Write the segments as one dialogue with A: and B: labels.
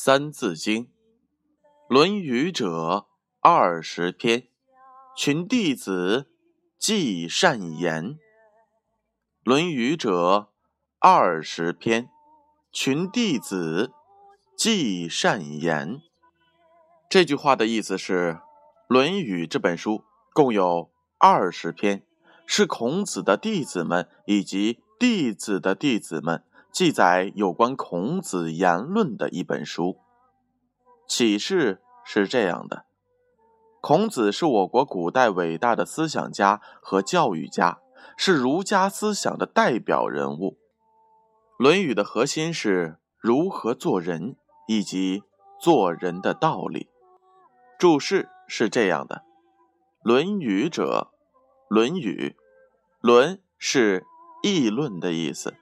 A: 三字经》《论语》者二十篇，群弟子记善言。《论语》者二十篇，群弟子记善言。这句话的意思是，《论语》这本书共有二十篇，是孔子的弟子们以及弟子的弟子们。记载有关孔子言论的一本书。启示是这样的：孔子是我国古代伟大的思想家和教育家，是儒家思想的代表人物。《论语》的核心是如何做人以及做人的道理。注释是这样的：“论语者，《论语》，论是议论的意思。”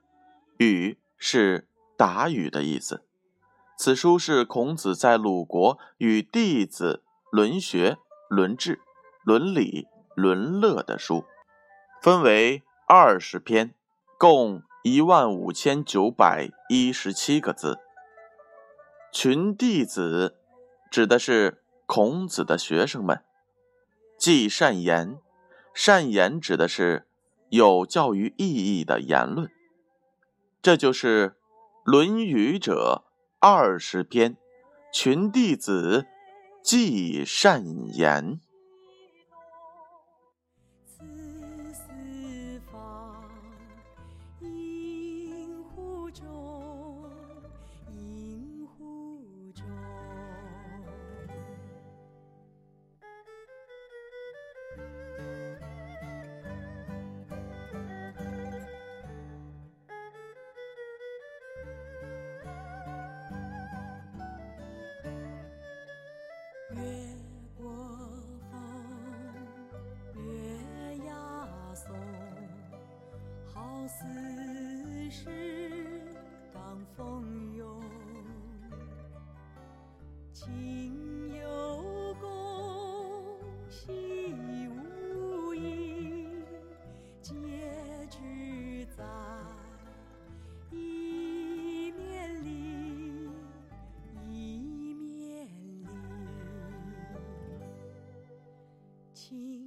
A: 语是答语的意思。此书是孔子在鲁国与弟子论学、论智、伦理、论乐的书，分为二十篇，共一万五千九百一十七个字。群弟子指的是孔子的学生们。记善言，善言指的是有教育意义的言论。这就是《论语》者二十篇，群弟子记善言。
B: 好似是当风涌，情有共，喜无一，结局在一面里，一面里。情。